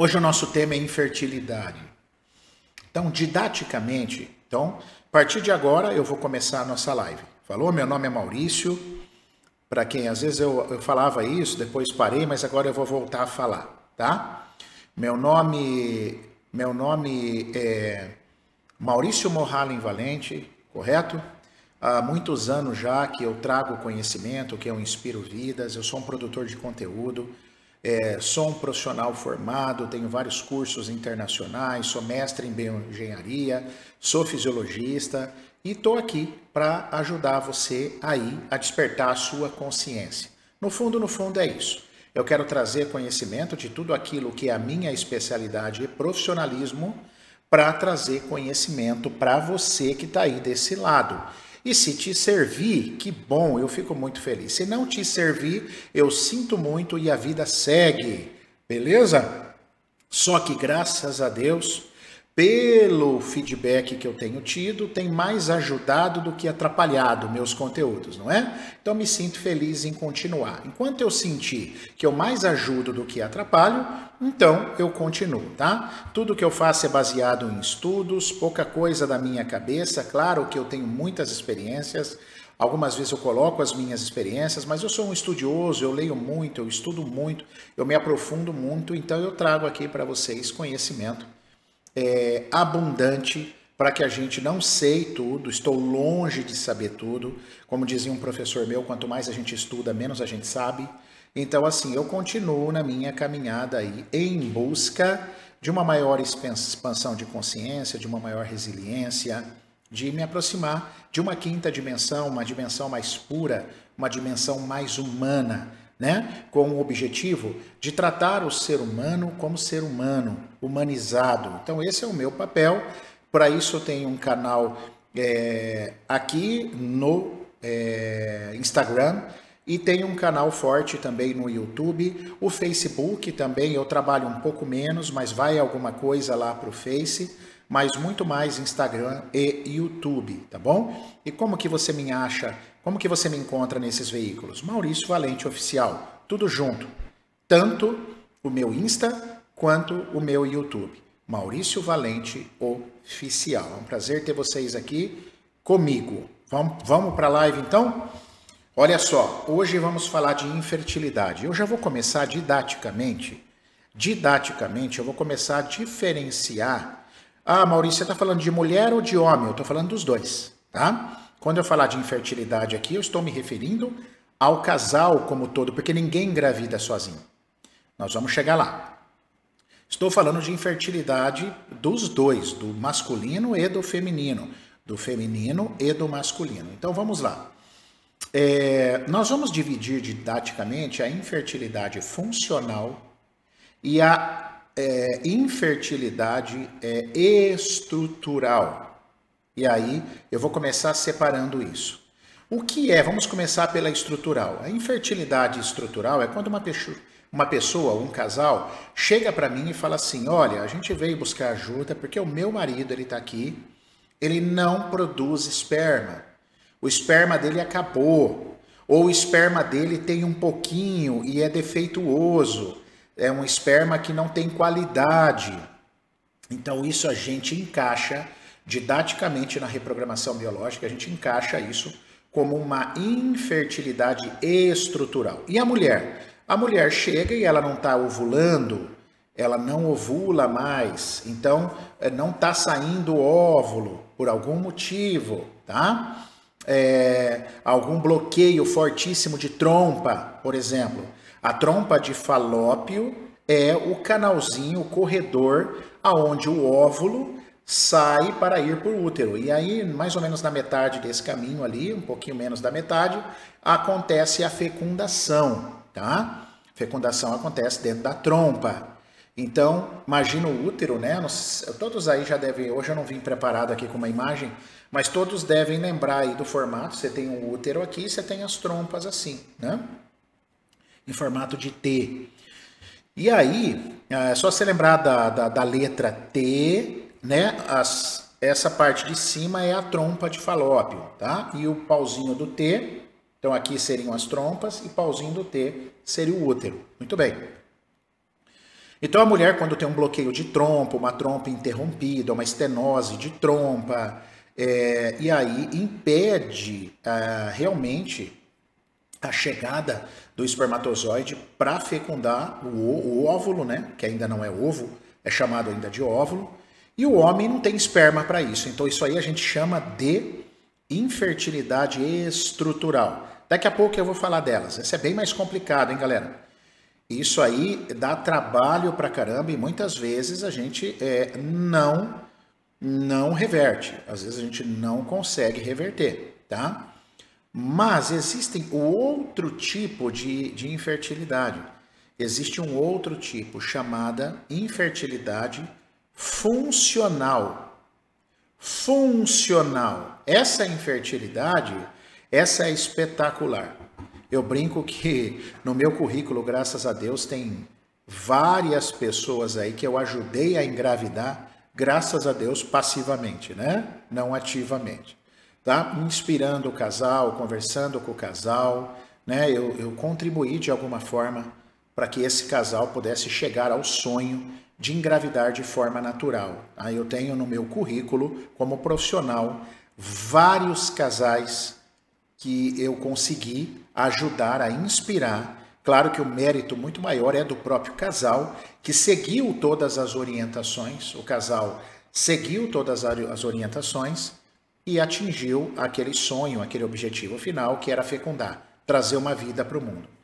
Hoje o nosso tema é infertilidade. Então, didaticamente, então, a partir de agora eu vou começar a nossa live. Falou? Meu nome é Maurício. Para quem às vezes eu, eu falava isso, depois parei, mas agora eu vou voltar a falar, tá? Meu nome, meu nome é Maurício Morralen Valente, correto? Há muitos anos já que eu trago conhecimento, que eu inspiro vidas, eu sou um produtor de conteúdo, é, sou um profissional formado, tenho vários cursos internacionais, sou mestre em bioengenharia, sou fisiologista e estou aqui para ajudar você aí a despertar a sua consciência. No fundo, no fundo é isso. Eu quero trazer conhecimento de tudo aquilo que é a minha especialidade e profissionalismo para trazer conhecimento para você que está aí desse lado. E se te servir, que bom, eu fico muito feliz. Se não te servir, eu sinto muito e a vida segue, beleza? Só que graças a Deus, pelo feedback que eu tenho tido, tem mais ajudado do que atrapalhado meus conteúdos, não é? Então me sinto feliz em continuar. Enquanto eu sentir que eu mais ajudo do que atrapalho, então eu continuo, tá? Tudo que eu faço é baseado em estudos, pouca coisa da minha cabeça. Claro que eu tenho muitas experiências, Algumas vezes eu coloco as minhas experiências, mas eu sou um estudioso, eu leio muito, eu estudo muito, eu me aprofundo muito, então eu trago aqui para vocês conhecimento é, abundante para que a gente não sei tudo, estou longe de saber tudo. Como dizia um professor meu, quanto mais a gente estuda, menos a gente sabe. Então, assim, eu continuo na minha caminhada aí em busca de uma maior expansão de consciência, de uma maior resiliência, de me aproximar de uma quinta dimensão, uma dimensão mais pura, uma dimensão mais humana, né? com o objetivo de tratar o ser humano como ser humano, humanizado. Então, esse é o meu papel. Para isso, eu tenho um canal é, aqui no é, Instagram e tenho um canal forte também no YouTube. O Facebook também eu trabalho um pouco menos, mas vai alguma coisa lá para o Face mas muito mais Instagram e YouTube, tá bom? E como que você me acha? Como que você me encontra nesses veículos? Maurício Valente Oficial, tudo junto. Tanto o meu Insta quanto o meu YouTube. Maurício Valente Oficial. É um prazer ter vocês aqui comigo. Vamos, vamos para a live então? Olha só, hoje vamos falar de infertilidade. Eu já vou começar didaticamente. Didaticamente, eu vou começar a diferenciar ah, Maurício, você está falando de mulher ou de homem? Eu estou falando dos dois, tá? Quando eu falar de infertilidade aqui, eu estou me referindo ao casal como todo, porque ninguém engravida sozinho. Nós vamos chegar lá. Estou falando de infertilidade dos dois, do masculino e do feminino, do feminino e do masculino. Então vamos lá. É, nós vamos dividir didaticamente a infertilidade funcional e a é, infertilidade é, estrutural. E aí eu vou começar separando isso. O que é? Vamos começar pela estrutural. A infertilidade estrutural é quando uma pessoa, uma pessoa um casal, chega para mim e fala assim: Olha, a gente veio buscar ajuda porque o meu marido ele está aqui, ele não produz esperma. O esperma dele acabou. Ou o esperma dele tem um pouquinho e é defeituoso é um esperma que não tem qualidade. Então, isso a gente encaixa didaticamente na reprogramação biológica, a gente encaixa isso como uma infertilidade estrutural. E a mulher? A mulher chega e ela não está ovulando, ela não ovula mais, então eh, não está saindo óvulo por algum motivo, tá? É, algum bloqueio fortíssimo de trompa, por exemplo. A trompa de falópio é o canalzinho, o corredor aonde o óvulo sai para ir para o útero. E aí, mais ou menos na metade desse caminho ali, um pouquinho menos da metade, acontece a fecundação, tá? Fecundação acontece dentro da trompa. Então, imagina o útero, né? Todos aí já devem, hoje eu não vim preparado aqui com uma imagem, mas todos devem lembrar aí do formato. Você tem um útero aqui, você tem as trompas assim, né? em formato de T. E aí, é só se lembrar da, da, da letra T, né? As, essa parte de cima é a trompa de falópio, tá? E o pauzinho do T, então aqui seriam as trompas, e pauzinho do T seria o útero. Muito bem. Então a mulher, quando tem um bloqueio de trompa, uma trompa interrompida, uma estenose de trompa, é, e aí impede é, realmente a chegada do espermatozoide para fecundar o, o, óvulo, né? Que ainda não é ovo, é chamado ainda de óvulo. E o homem não tem esperma para isso. Então isso aí a gente chama de infertilidade estrutural. Daqui a pouco eu vou falar delas. Essa é bem mais complicado, hein, galera? Isso aí dá trabalho pra caramba e muitas vezes a gente é, não não reverte. Às vezes a gente não consegue reverter, tá? Mas existem outro tipo de, de infertilidade. Existe um outro tipo chamada infertilidade funcional. Funcional. Essa infertilidade, essa é espetacular. Eu brinco que no meu currículo, graças a Deus, tem várias pessoas aí que eu ajudei a engravidar, graças a Deus, passivamente, né? Não ativamente. Tá? Inspirando o casal, conversando com o casal, né? Eu, eu contribuí de alguma forma para que esse casal pudesse chegar ao sonho de engravidar de forma natural. Aí eu tenho no meu currículo, como profissional, vários casais que eu consegui ajudar a inspirar. Claro que o mérito muito maior é do próprio casal, que seguiu todas as orientações, o casal seguiu todas as orientações e atingiu aquele sonho, aquele objetivo final, que era fecundar, trazer uma vida para o mundo.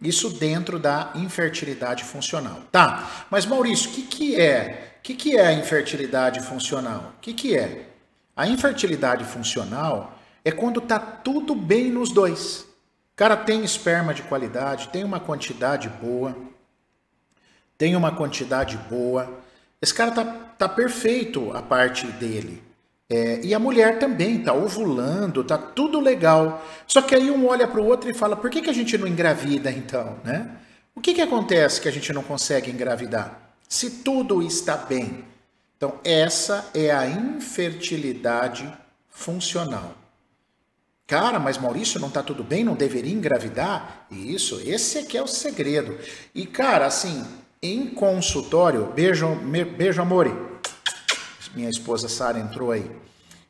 Isso dentro da infertilidade funcional. Tá, mas Maurício, o que, que é? O que, que é a infertilidade funcional? O que, que é? A infertilidade funcional é quando tá tudo bem nos dois. O cara tem esperma de qualidade, tem uma quantidade boa, tem uma quantidade boa. Esse cara tá, tá perfeito a parte dele. É, e a mulher também tá ovulando, tá tudo legal. Só que aí um olha para o outro e fala: por que, que a gente não engravida então, né? O que, que acontece que a gente não consegue engravidar? Se tudo está bem. Então, essa é a infertilidade funcional. Cara, mas Maurício, não está tudo bem? Não deveria engravidar? Isso, esse aqui é o segredo. E, cara, assim, em consultório, beijo, beijo, amore. Minha esposa Sara entrou aí.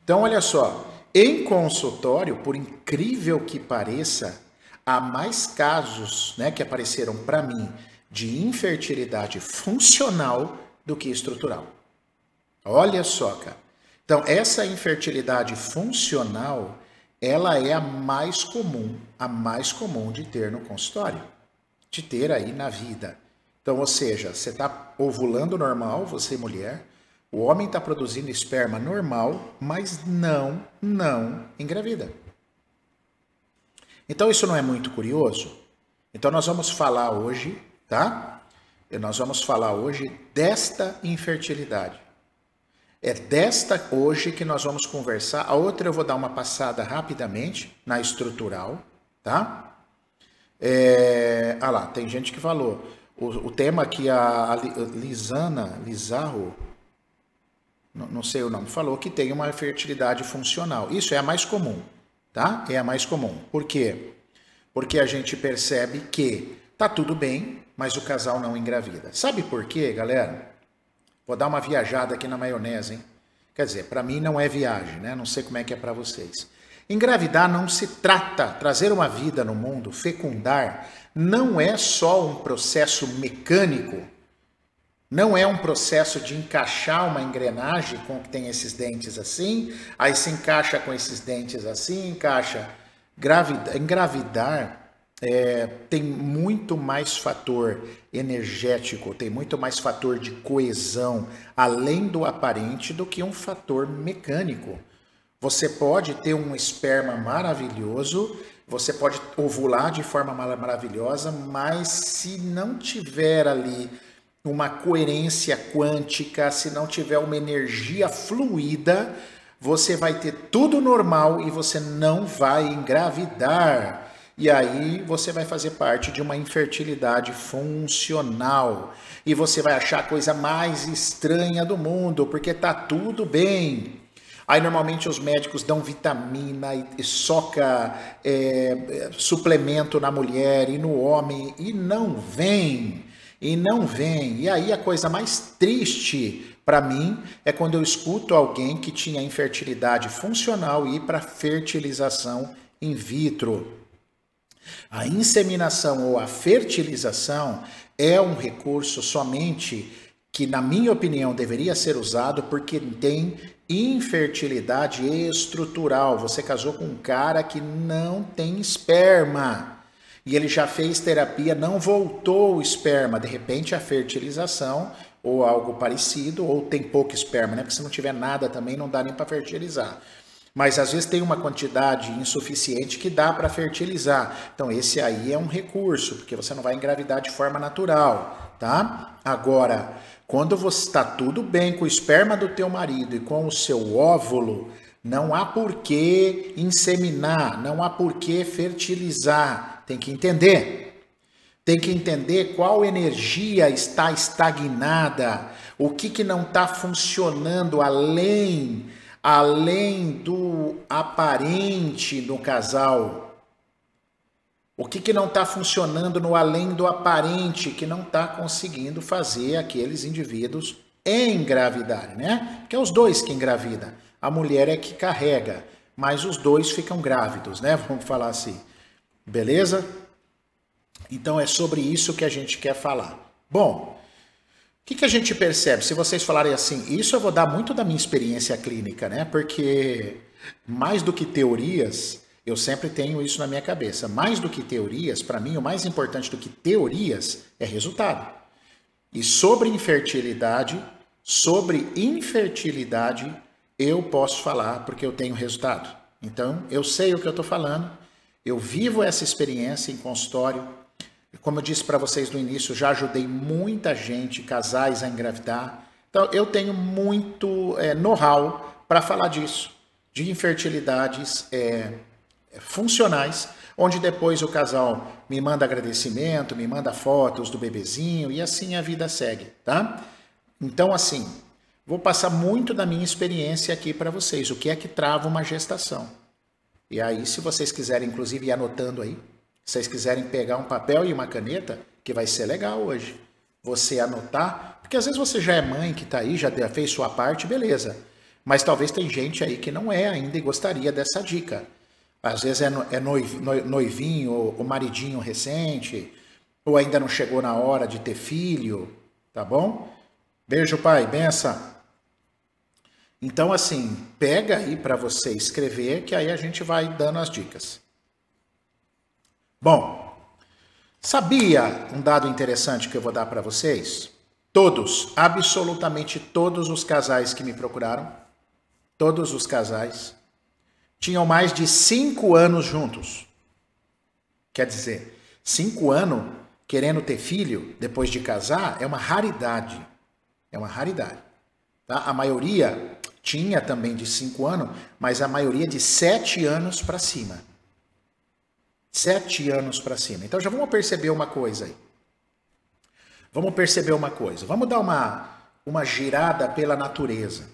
Então, olha só, em consultório, por incrível que pareça, há mais casos né, que apareceram para mim de infertilidade funcional do que estrutural. Olha só, cara. Então, essa infertilidade funcional ela é a mais comum, a mais comum de ter no consultório, de ter aí na vida. Então, ou seja, você está ovulando normal, você mulher, o homem está produzindo esperma normal, mas não, não engravida. Então, isso não é muito curioso? Então, nós vamos falar hoje, tá? E nós vamos falar hoje desta infertilidade. É desta hoje que nós vamos conversar. A outra eu vou dar uma passada rapidamente na estrutural, tá? É, ah lá, tem gente que falou. O, o tema que a, a Lisana Lizarro, não, sei o nome, falou que tem uma fertilidade funcional. Isso é a mais comum, tá? É a mais comum. Por quê? Porque a gente percebe que tá tudo bem, mas o casal não engravida. Sabe por quê, galera? Vou dar uma viajada aqui na maionese, hein? Quer dizer, para mim não é viagem, né? Não sei como é que é para vocês. Engravidar não se trata, trazer uma vida no mundo, fecundar, não é só um processo mecânico, não é um processo de encaixar uma engrenagem com que tem esses dentes assim, aí se encaixa com esses dentes assim, encaixa. engravidar é, tem muito mais fator energético, tem muito mais fator de coesão, além do aparente, do que um fator mecânico. Você pode ter um esperma maravilhoso, você pode ovular de forma maravilhosa, mas se não tiver ali uma coerência quântica, se não tiver uma energia fluida, você vai ter tudo normal e você não vai engravidar. E aí você vai fazer parte de uma infertilidade funcional. E você vai achar a coisa mais estranha do mundo, porque tá tudo bem. Aí normalmente os médicos dão vitamina e, e soca é, suplemento na mulher e no homem e não vem. E não vem. E aí a coisa mais triste para mim é quando eu escuto alguém que tinha infertilidade funcional ir para fertilização in vitro. A inseminação ou a fertilização é um recurso somente que, na minha opinião, deveria ser usado porque tem infertilidade estrutural. Você casou com um cara que não tem esperma e ele já fez terapia, não voltou o esperma. De repente, a fertilização ou algo parecido, ou tem pouco esperma, né? Porque se não tiver nada também não dá nem para fertilizar. Mas às vezes tem uma quantidade insuficiente que dá para fertilizar. Então esse aí é um recurso, porque você não vai engravidar de forma natural, tá? Agora, quando você está tudo bem com o esperma do teu marido e com o seu óvulo, não há por que inseminar, não há por que fertilizar. Tem que entender. Tem que entender qual energia está estagnada, o que, que não está funcionando além, além do aparente no casal. O que, que não está funcionando no além do aparente, que não está conseguindo fazer aqueles indivíduos engravidarem, né? Que é os dois que engravidam. A mulher é que carrega, mas os dois ficam grávidos, né? Vamos falar assim. Beleza? Então é sobre isso que a gente quer falar. Bom, o que, que a gente percebe? Se vocês falarem assim, isso eu vou dar muito da minha experiência clínica, né? Porque mais do que teorias, eu sempre tenho isso na minha cabeça. Mais do que teorias, para mim, o mais importante do que teorias é resultado. E sobre infertilidade, sobre infertilidade, eu posso falar porque eu tenho resultado. Então, eu sei o que eu estou falando, eu vivo essa experiência em consultório, como eu disse para vocês no início, já ajudei muita gente, casais a engravidar. Então, eu tenho muito é, know-how para falar disso, de infertilidades é, funcionais, onde depois o casal me manda agradecimento, me manda fotos do bebezinho e assim a vida segue, tá? Então, assim, vou passar muito da minha experiência aqui para vocês, o que é que trava uma gestação. E aí, se vocês quiserem, inclusive, ir anotando aí, se vocês quiserem pegar um papel e uma caneta, que vai ser legal hoje, você anotar, porque às vezes você já é mãe que está aí, já fez sua parte, beleza. Mas talvez tem gente aí que não é ainda e gostaria dessa dica. Às vezes é, é noivinho ou maridinho recente, ou ainda não chegou na hora de ter filho, tá bom? Beijo, pai, benção. Então, assim, pega aí para você escrever, que aí a gente vai dando as dicas. Bom, sabia um dado interessante que eu vou dar para vocês? Todos, absolutamente todos os casais que me procuraram, todos os casais, tinham mais de cinco anos juntos. Quer dizer, cinco anos querendo ter filho depois de casar é uma raridade. É uma raridade. Tá? A maioria tinha também de cinco anos, mas a maioria de sete anos para cima. Sete anos para cima. Então já vamos perceber uma coisa aí. Vamos perceber uma coisa. Vamos dar uma, uma girada pela natureza. O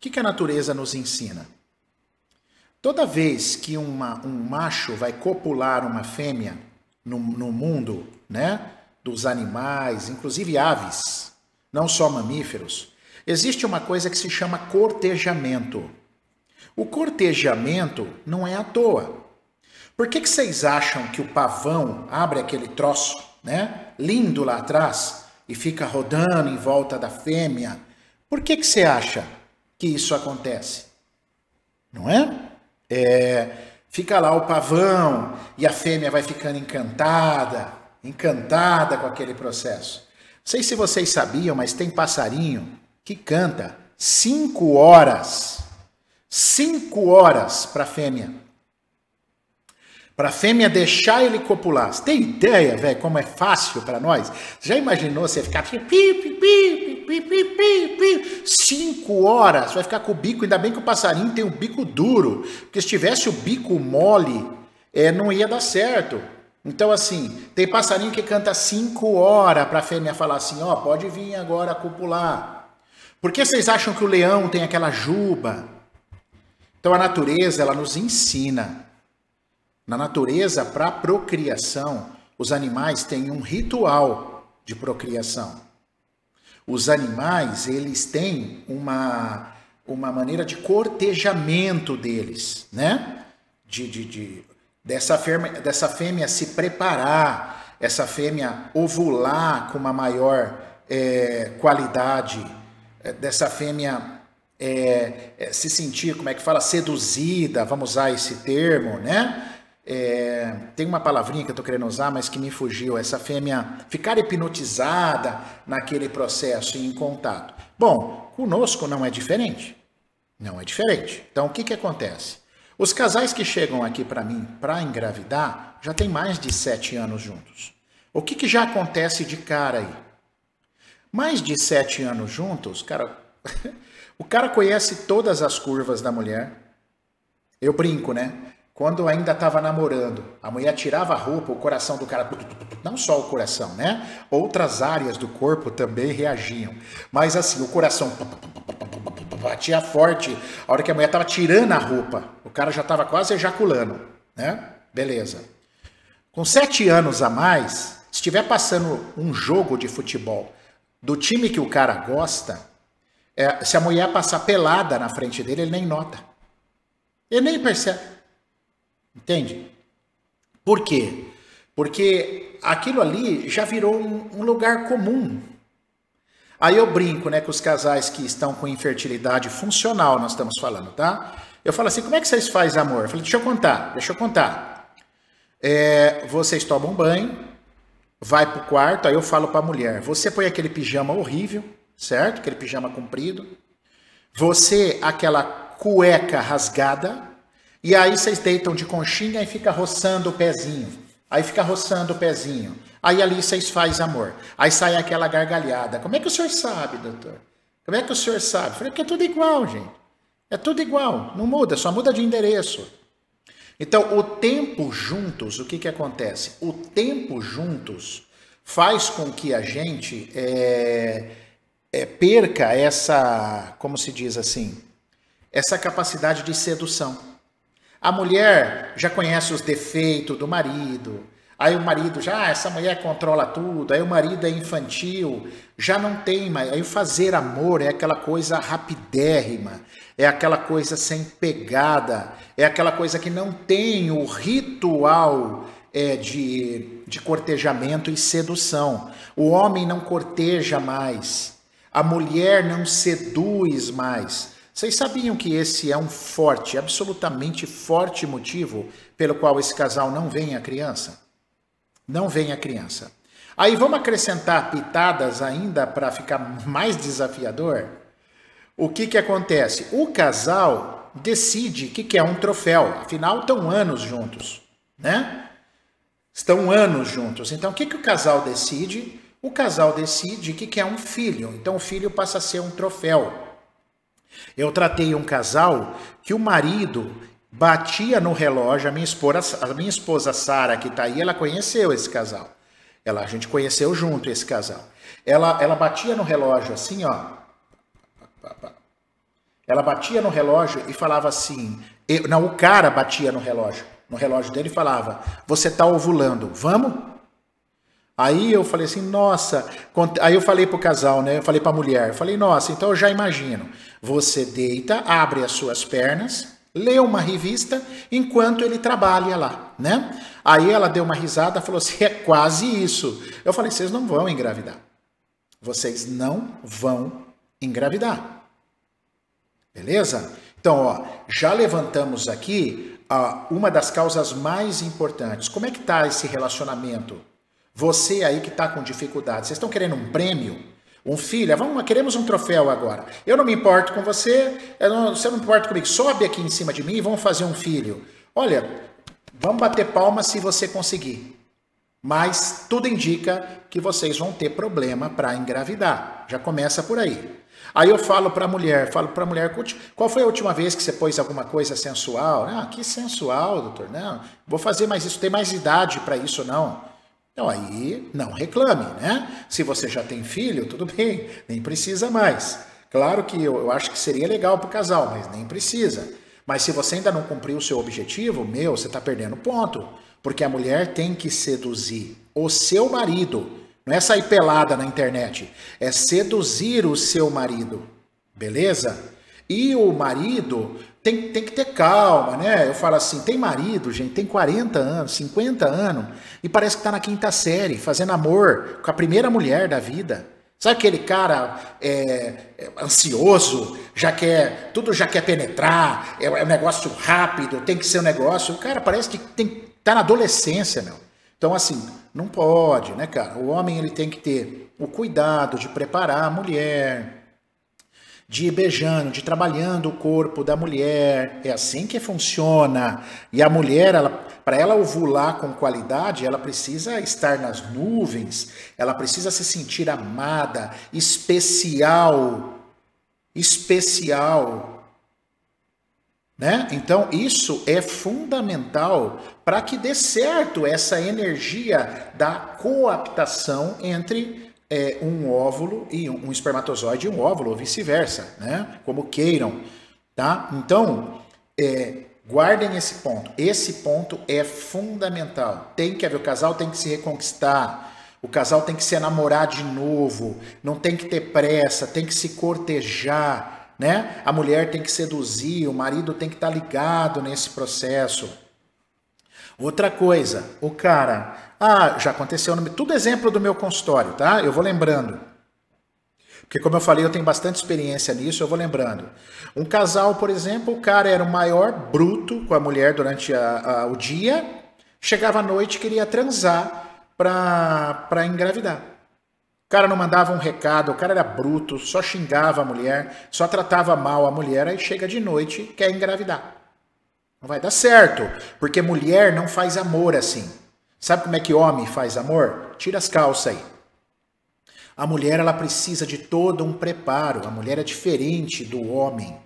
que, que a natureza nos ensina? Toda vez que uma, um macho vai copular uma fêmea no, no mundo, né, dos animais, inclusive aves, não só mamíferos, existe uma coisa que se chama cortejamento. O cortejamento não é à toa. Por que, que vocês acham que o pavão abre aquele troço, né? Lindo lá atrás e fica rodando em volta da fêmea? Por que, que você acha que isso acontece? Não é? é? Fica lá o pavão e a fêmea vai ficando encantada, encantada com aquele processo. Não sei se vocês sabiam, mas tem passarinho que canta cinco horas, cinco horas para a fêmea para a fêmea deixar ele copular. Você tem ideia, velho, como é fácil para nós? já imaginou você ficar pi, pi, pi, pi, pi, pi, pi, cinco horas? Vai ficar com o bico, ainda bem que o passarinho tem o bico duro, porque se tivesse o bico mole, é, não ia dar certo. Então, assim, tem passarinho que canta cinco horas para a fêmea falar assim: ó, oh, pode vir agora copular. Por que vocês acham que o leão tem aquela juba? Então, a natureza, ela nos ensina na natureza, para procriação, os animais têm um ritual. de procriação. Os animais, eles têm uma, uma maneira de cortejamento deles, né? De, de, de, dessa, fêmea, dessa fêmea se preparar, essa fêmea ovular com uma maior é, qualidade, dessa fêmea é, é, se sentir, como é que fala, seduzida, vamos usar esse termo, né? É, tem uma palavrinha que eu estou querendo usar, mas que me fugiu. Essa fêmea ficar hipnotizada naquele processo e em contato. Bom, conosco não é diferente. Não é diferente. Então, o que, que acontece? Os casais que chegam aqui para mim para engravidar já tem mais de sete anos juntos. O que, que já acontece de cara aí? Mais de sete anos juntos, cara, o cara conhece todas as curvas da mulher. Eu brinco, né? Quando ainda estava namorando, a mulher tirava a roupa, o coração do cara, não só o coração, né? Outras áreas do corpo também reagiam. Mas assim, o coração batia forte. A hora que a mulher estava tirando a roupa, o cara já estava quase ejaculando, né? Beleza. Com sete anos a mais, se estiver passando um jogo de futebol do time que o cara gosta, é, se a mulher passar pelada na frente dele, ele nem nota. Ele nem percebe. Entende? Por quê? Porque aquilo ali já virou um, um lugar comum. Aí eu brinco, né, com os casais que estão com infertilidade funcional, nós estamos falando, tá? Eu falo assim, como é que vocês fazem amor? Eu falei, deixa eu contar, deixa eu contar. É, vocês tomam banho, vai pro quarto, aí eu falo para a mulher, você põe aquele pijama horrível, certo? Aquele pijama comprido. Você, aquela cueca rasgada, e aí vocês deitam de conchinha e fica roçando o pezinho. Aí fica roçando o pezinho. Aí ali vocês fazem amor. Aí sai aquela gargalhada. Como é que o senhor sabe, doutor? Como é que o senhor sabe? Eu falei, porque é tudo igual, gente. É tudo igual. Não muda, só muda de endereço. Então, o tempo juntos, o que, que acontece? O tempo juntos faz com que a gente é, é, perca essa, como se diz assim, essa capacidade de sedução. A mulher já conhece os defeitos do marido. Aí o marido já, ah, essa mulher controla tudo. Aí o marido é infantil, já não tem mais. Aí o fazer amor é aquela coisa rapidérrima, é aquela coisa sem pegada, é aquela coisa que não tem o ritual é, de, de cortejamento e sedução. O homem não corteja mais, a mulher não seduz mais. Vocês sabiam que esse é um forte, absolutamente forte motivo pelo qual esse casal não vem a criança? Não vem a criança. Aí vamos acrescentar pitadas ainda para ficar mais desafiador? O que, que acontece? O casal decide que quer um troféu, afinal estão anos juntos, né? Estão anos juntos. Então o que, que o casal decide? O casal decide que quer um filho, então o filho passa a ser um troféu. Eu tratei um casal que o marido batia no relógio, a minha esposa, a minha esposa Sara, que está aí, ela conheceu esse casal. Ela, a gente conheceu junto esse casal. Ela, ela batia no relógio assim, ó. Ela batia no relógio e falava assim. Eu, não, o cara batia no relógio. No relógio dele falava: Você está ovulando, vamos? Aí eu falei assim, nossa. Aí eu falei pro casal, né? Eu falei pra mulher, eu falei, nossa, então eu já imagino. Você deita, abre as suas pernas, lê uma revista enquanto ele trabalha lá, né? Aí ela deu uma risada, falou assim, é quase isso. Eu falei, vocês não vão engravidar. Vocês não vão engravidar. Beleza? Então, ó, já levantamos aqui ó, uma das causas mais importantes. Como é que tá esse relacionamento? Você aí que está com dificuldade, vocês estão querendo um prêmio? Um filho? Vamos, queremos um troféu agora. Eu não me importo com você, não, você não me importa comigo. Sobe aqui em cima de mim e vamos fazer um filho. Olha, vamos bater palma se você conseguir. Mas tudo indica que vocês vão ter problema para engravidar. Já começa por aí. Aí eu falo para a mulher, falo para a mulher, qual foi a última vez que você pôs alguma coisa sensual? Ah, que sensual, doutor. Não, vou fazer mais isso, tem mais idade para isso não. Então aí não reclame, né? Se você já tem filho, tudo bem, nem precisa mais. Claro que eu, eu acho que seria legal para o casal, mas nem precisa. Mas se você ainda não cumpriu o seu objetivo, meu, você está perdendo ponto. Porque a mulher tem que seduzir o seu marido Não é sair pelada na internet. É seduzir o seu marido. Beleza? E o marido tem, tem que ter calma, né? Eu falo assim: tem marido, gente, tem 40 anos, 50 anos, e parece que está na quinta série, fazendo amor com a primeira mulher da vida. Sabe aquele cara é, é, ansioso, já quer, tudo já quer penetrar, é, é, um negócio rápido, tem que ser um negócio. O cara parece que tem, tá na adolescência, meu. Então, assim, não pode, né, cara? O homem ele tem que ter o cuidado de preparar a mulher, de ir beijando, de ir trabalhando o corpo da mulher. É assim que funciona. E a mulher, para ela ovular com qualidade, ela precisa estar nas nuvens, ela precisa se sentir amada, especial. Especial. Né? Então, isso é fundamental para que dê certo essa energia da coaptação entre é, um óvulo e um, espermatozoide e um óvulo, ou vice-versa, né? Como queiram, tá? Então, é, guardem esse ponto. Esse ponto é fundamental. Tem que haver, o casal tem que se reconquistar. O casal tem que se namorar de novo, não tem que ter pressa, tem que se cortejar, né? A mulher tem que seduzir, o marido tem que estar tá ligado nesse processo. Outra coisa, o cara ah, já aconteceu, tudo exemplo do meu consultório, tá? Eu vou lembrando. Porque, como eu falei, eu tenho bastante experiência nisso, eu vou lembrando. Um casal, por exemplo, o cara era o maior bruto com a mulher durante a, a, o dia, chegava à noite queria transar para engravidar. O cara não mandava um recado, o cara era bruto, só xingava a mulher, só tratava mal a mulher, aí chega de noite quer engravidar. Não vai dar certo, porque mulher não faz amor assim. Sabe como é que homem faz amor? Tira as calças aí. A mulher ela precisa de todo um preparo. A mulher é diferente do homem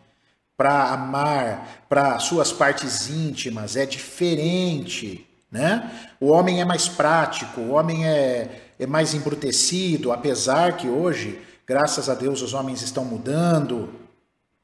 para amar, para suas partes íntimas, é diferente, né? O homem é mais prático, o homem é, é mais embrutecido, apesar que hoje, graças a Deus, os homens estão mudando,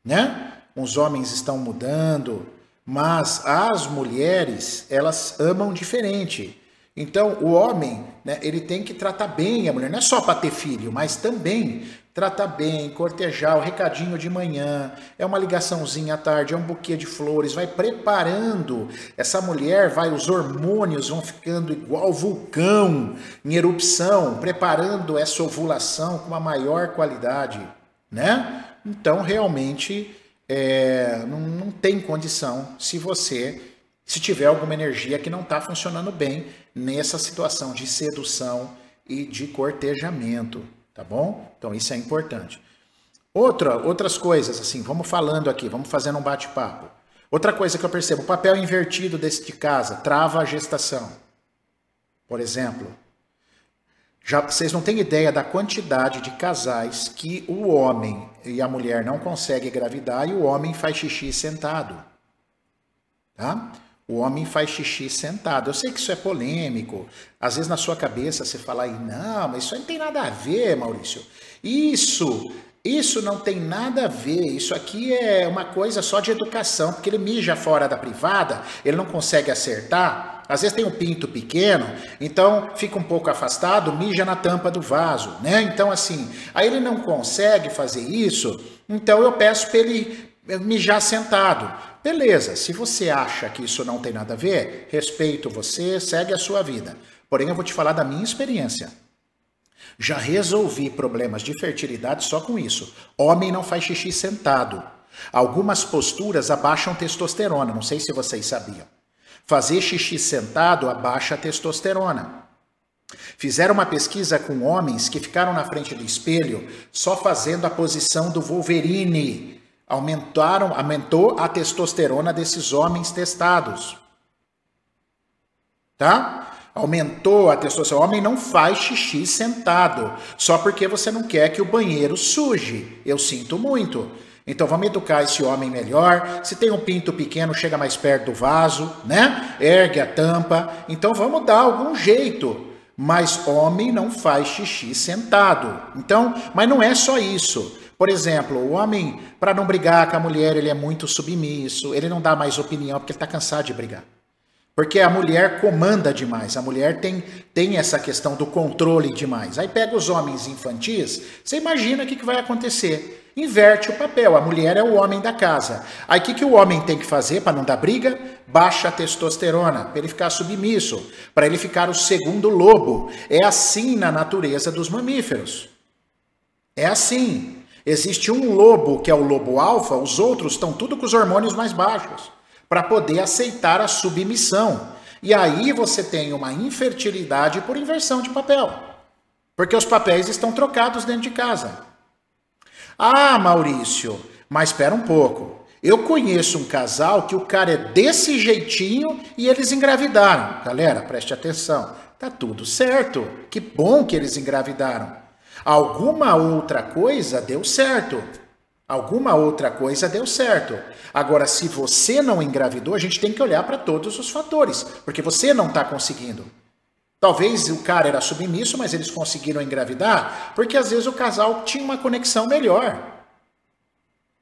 né? Os homens estão mudando, mas as mulheres, elas amam diferente. Então, o homem, né, ele tem que tratar bem a mulher, não é só para ter filho, mas também tratar bem, cortejar, o recadinho de manhã, é uma ligaçãozinha à tarde, é um buquê de flores, vai preparando. Essa mulher vai, os hormônios vão ficando igual vulcão em erupção, preparando essa ovulação com uma maior qualidade, né? Então, realmente, é, não, não tem condição se você se tiver alguma energia que não está funcionando bem nessa situação de sedução e de cortejamento, tá bom? Então isso é importante. Outra, outras coisas, assim, vamos falando aqui, vamos fazendo um bate-papo. Outra coisa que eu percebo, o papel invertido desse de casa trava a gestação. Por exemplo, já, vocês não têm ideia da quantidade de casais que o homem e a mulher não conseguem engravidar e o homem faz xixi sentado. Tá? O homem faz xixi sentado. Eu sei que isso é polêmico. Às vezes na sua cabeça você fala aí, não, mas isso aí não tem nada a ver, Maurício. Isso, isso não tem nada a ver. Isso aqui é uma coisa só de educação, porque ele mija fora da privada, ele não consegue acertar. Às vezes tem um pinto pequeno, então fica um pouco afastado, mija na tampa do vaso, né? Então assim, aí ele não consegue fazer isso, então eu peço para ele mijar sentado. Beleza, se você acha que isso não tem nada a ver, respeito você, segue a sua vida. Porém, eu vou te falar da minha experiência. Já resolvi problemas de fertilidade só com isso. Homem não faz xixi sentado. Algumas posturas abaixam testosterona, não sei se vocês sabiam. Fazer xixi sentado abaixa a testosterona. Fizeram uma pesquisa com homens que ficaram na frente do espelho só fazendo a posição do Wolverine, aumentaram, aumentou a testosterona desses homens testados. Tá? Aumentou a testosterona. O homem não faz xixi sentado, só porque você não quer que o banheiro suje. Eu sinto muito. Então vamos educar esse homem melhor. Se tem um pinto pequeno, chega mais perto do vaso, né? Ergue a tampa. Então vamos dar algum jeito. Mas homem não faz xixi sentado. Então, mas não é só isso. Por exemplo, o homem, para não brigar com a mulher, ele é muito submisso, ele não dá mais opinião porque ele está cansado de brigar. Porque a mulher comanda demais, a mulher tem, tem essa questão do controle demais. Aí pega os homens infantis, você imagina o que, que vai acontecer inverte o papel. A mulher é o homem da casa. Aí o que, que o homem tem que fazer para não dar briga? Baixa a testosterona, para ele ficar submisso, para ele ficar o segundo lobo. É assim na natureza dos mamíferos. É assim. Existe um lobo que é o lobo alfa, os outros estão tudo com os hormônios mais baixos, para poder aceitar a submissão. E aí você tem uma infertilidade por inversão de papel. Porque os papéis estão trocados dentro de casa. Ah, Maurício, mas espera um pouco. Eu conheço um casal que o cara é desse jeitinho e eles engravidaram. Galera, preste atenção. Tá tudo certo. Que bom que eles engravidaram. Alguma outra coisa deu certo. Alguma outra coisa deu certo. Agora, se você não engravidou, a gente tem que olhar para todos os fatores, porque você não está conseguindo. Talvez o cara era submisso, mas eles conseguiram engravidar, porque às vezes o casal tinha uma conexão melhor.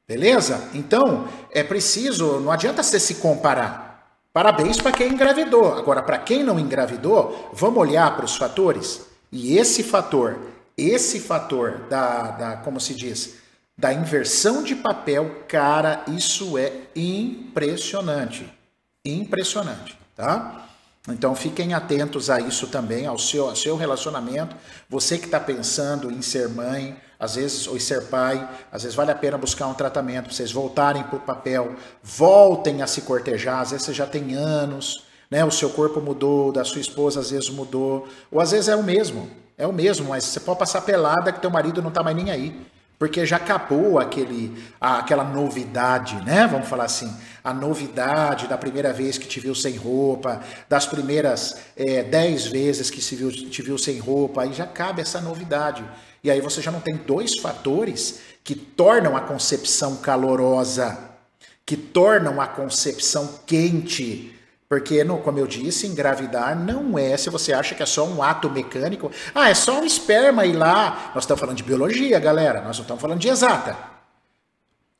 Beleza? Então, é preciso, não adianta você se comparar. Parabéns para quem engravidou. Agora, para quem não engravidou, vamos olhar para os fatores. E esse fator, esse fator da, da, como se diz, da inversão de papel, cara, isso é impressionante. Impressionante, tá? Então fiquem atentos a isso também, ao seu, ao seu relacionamento. Você que está pensando em ser mãe, às vezes, ou em ser pai, às vezes vale a pena buscar um tratamento para vocês voltarem para o papel, voltem a se cortejar, às vezes você já tem anos, né? O seu corpo mudou, da sua esposa às vezes mudou, ou às vezes é o mesmo, é o mesmo, mas você pode passar pelada que teu marido não está mais nem aí porque já acabou aquele, aquela novidade, né? Vamos falar assim, a novidade da primeira vez que te viu sem roupa, das primeiras é, dez vezes que se viu, te viu sem roupa, aí já cabe essa novidade. E aí você já não tem dois fatores que tornam a concepção calorosa, que tornam a concepção quente, porque, como eu disse, engravidar não é, se você acha que é só um ato mecânico, ah, é só um esperma ir lá. Nós estamos falando de biologia, galera, nós não estamos falando de exata.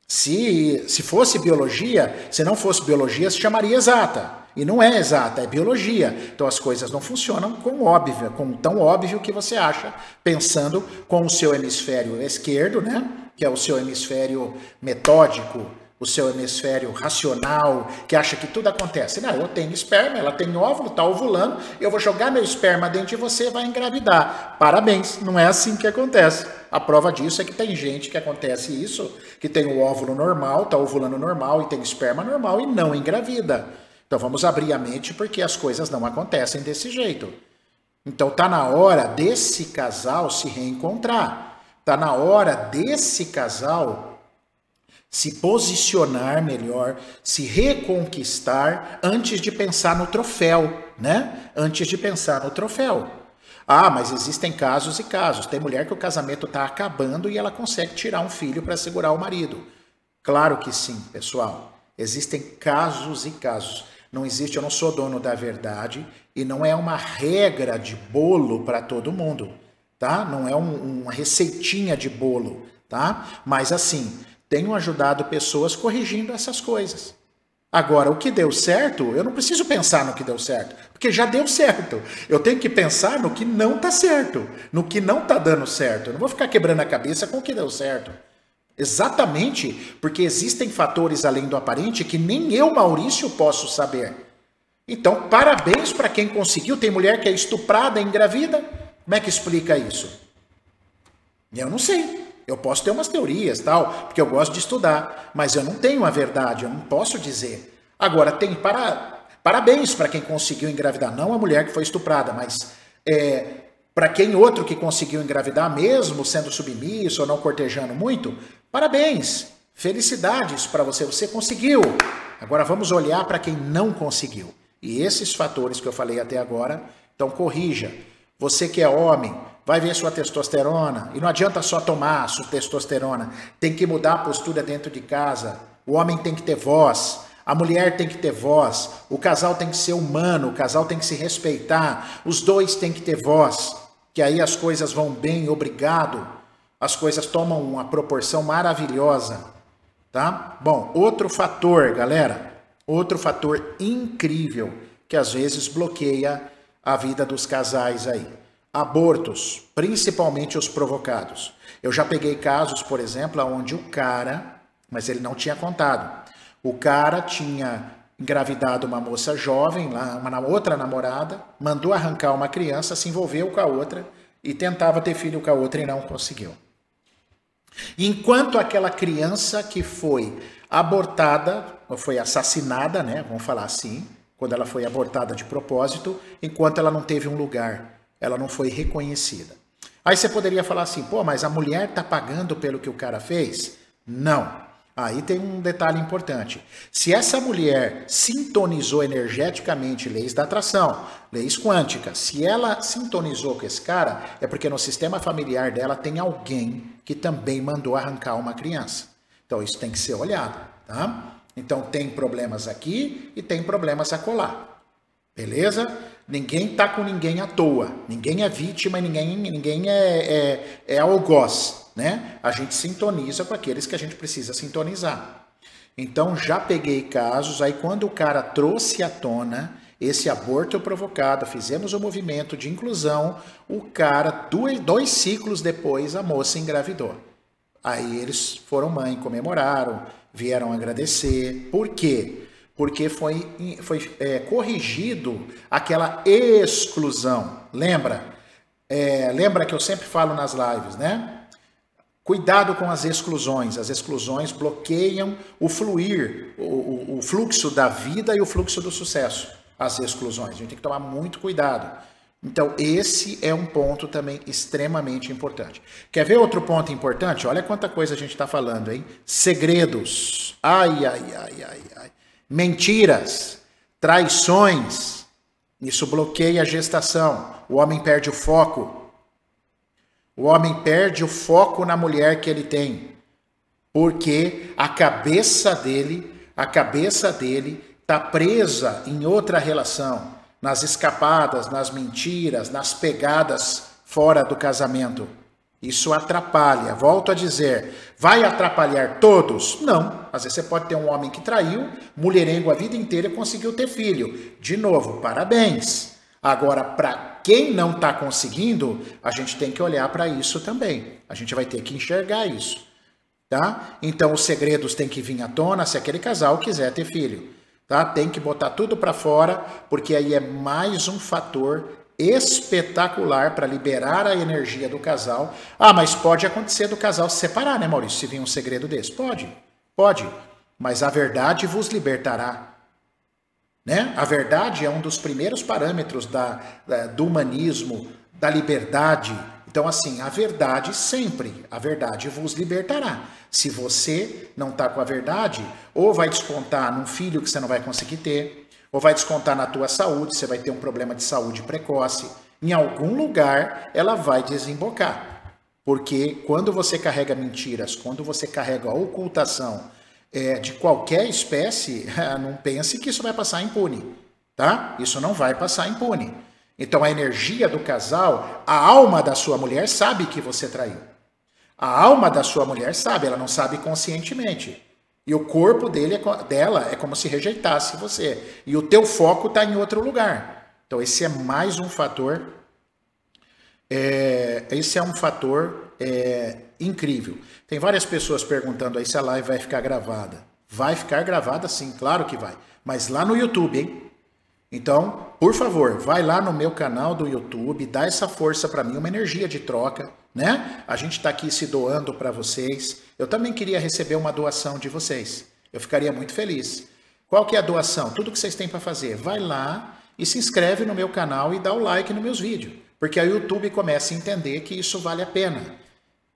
Se, se fosse biologia, se não fosse biologia, se chamaria exata. E não é exata, é biologia. Então as coisas não funcionam com óbvio, com tão óbvio que você acha, pensando com o seu hemisfério esquerdo, né? Que é o seu hemisfério metódico, o seu hemisfério racional, que acha que tudo acontece. Não, eu tenho esperma, ela tem óvulo, está ovulando, eu vou jogar meu esperma dentro de você vai engravidar. Parabéns, não é assim que acontece. A prova disso é que tem gente que acontece isso, que tem o óvulo normal, está ovulando normal e tem esperma normal e não engravida. Então vamos abrir a mente porque as coisas não acontecem desse jeito. Então tá na hora desse casal se reencontrar. Tá na hora desse casal se posicionar melhor, se reconquistar antes de pensar no troféu, né? Antes de pensar no troféu. Ah, mas existem casos e casos. Tem mulher que o casamento está acabando e ela consegue tirar um filho para segurar o marido. Claro que sim, pessoal. Existem casos e casos. Não existe, eu não sou dono da verdade e não é uma regra de bolo para todo mundo, tá? Não é um, uma receitinha de bolo, tá? Mas assim, tenho ajudado pessoas corrigindo essas coisas. Agora, o que deu certo, eu não preciso pensar no que deu certo, porque já deu certo. Eu tenho que pensar no que não está certo, no que não está dando certo. Eu não vou ficar quebrando a cabeça com o que deu certo. Exatamente porque existem fatores além do aparente que nem eu, Maurício, posso saber. Então, parabéns para quem conseguiu. Tem mulher que é estuprada, engravida. Como é que explica isso? Eu não sei. Eu posso ter umas teorias, tal, porque eu gosto de estudar, mas eu não tenho a verdade, eu não posso dizer. Agora, tem para, parabéns para quem conseguiu engravidar, não a mulher que foi estuprada, mas é, para quem outro que conseguiu engravidar, mesmo sendo submisso ou não cortejando muito, parabéns, felicidades para você, você conseguiu. Agora vamos olhar para quem não conseguiu. E esses fatores que eu falei até agora, então corrija. Você que é homem, vai ver sua testosterona. E não adianta só tomar sua testosterona. Tem que mudar a postura dentro de casa. O homem tem que ter voz. A mulher tem que ter voz. O casal tem que ser humano. O casal tem que se respeitar. Os dois têm que ter voz. Que aí as coisas vão bem, obrigado. As coisas tomam uma proporção maravilhosa. Tá? Bom, outro fator, galera. Outro fator incrível que às vezes bloqueia a vida dos casais aí. Abortos, principalmente os provocados. Eu já peguei casos, por exemplo, onde o cara, mas ele não tinha contado, o cara tinha engravidado uma moça jovem, lá, uma outra namorada, mandou arrancar uma criança, se envolveu com a outra e tentava ter filho com a outra e não conseguiu. Enquanto aquela criança que foi abortada, ou foi assassinada, né, vamos falar assim, quando ela foi abortada de propósito, enquanto ela não teve um lugar, ela não foi reconhecida. Aí você poderia falar assim, pô, mas a mulher está pagando pelo que o cara fez? Não. Aí tem um detalhe importante. Se essa mulher sintonizou energeticamente leis da atração, leis quânticas, se ela sintonizou com esse cara, é porque no sistema familiar dela tem alguém que também mandou arrancar uma criança. Então isso tem que ser olhado, tá? Então tem problemas aqui e tem problemas acolá. Beleza? Ninguém tá com ninguém à toa. Ninguém é vítima ninguém, ninguém é, é, é algoz né? A gente sintoniza com aqueles que a gente precisa sintonizar. Então já peguei casos, aí quando o cara trouxe à tona esse aborto provocado, fizemos o um movimento de inclusão, o cara, dois, dois ciclos depois, a moça engravidou. Aí eles foram mãe, comemoraram, vieram agradecer. Por quê? Porque foi, foi é, corrigido aquela exclusão. Lembra? É, lembra que eu sempre falo nas lives, né? Cuidado com as exclusões. As exclusões bloqueiam o fluir, o, o, fluxo da vida e o fluxo do sucesso. As exclusões. A gente tem que tomar muito cuidado. Então, esse é um ponto também extremamente importante. Quer ver outro ponto importante? Olha quanta coisa a gente está falando, hein? Segredos. Ai, ai, ai, ai, ai. Mentiras. Traições. Isso bloqueia a gestação. O homem perde o foco. O homem perde o foco na mulher que ele tem, porque a cabeça dele, a cabeça dele está presa em outra relação, nas escapadas, nas mentiras, nas pegadas fora do casamento. Isso atrapalha. Volto a dizer, vai atrapalhar todos? Não. Às vezes você pode ter um homem que traiu, mulherengo a vida inteira e conseguiu ter filho. De novo, parabéns. Agora, para quem não está conseguindo, a gente tem que olhar para isso também. A gente vai ter que enxergar isso. Tá? Então, os segredos têm que vir à tona se aquele casal quiser ter filho. Tá? Tem que botar tudo para fora, porque aí é mais um fator espetacular para liberar a energia do casal. Ah, mas pode acontecer do casal se separar, né, Maurício? Se vir um segredo desse. Pode, pode. Mas a verdade vos libertará. Né? A verdade é um dos primeiros parâmetros da, da, do humanismo, da liberdade. Então, assim, a verdade sempre, a verdade vos libertará. Se você não está com a verdade, ou vai descontar num filho que você não vai conseguir ter, ou vai descontar na tua saúde, você vai ter um problema de saúde precoce. Em algum lugar ela vai desembocar. Porque quando você carrega mentiras, quando você carrega ocultação, é, de qualquer espécie, não pense que isso vai passar impune, tá? Isso não vai passar impune. Então a energia do casal, a alma da sua mulher sabe que você traiu. A alma da sua mulher sabe, ela não sabe conscientemente. E o corpo dele, é dela é como se rejeitasse você. E o teu foco está em outro lugar. Então esse é mais um fator. É, esse é um fator é, incrível. Tem várias pessoas perguntando aí se a live vai ficar gravada. Vai ficar gravada sim, claro que vai. Mas lá no YouTube, hein? Então, por favor, vai lá no meu canal do YouTube, dá essa força para mim, uma energia de troca, né? A gente está aqui se doando para vocês. Eu também queria receber uma doação de vocês. Eu ficaria muito feliz. Qual que é a doação? Tudo que vocês têm para fazer, vai lá e se inscreve no meu canal e dá o like nos meus vídeos, porque aí o YouTube começa a entender que isso vale a pena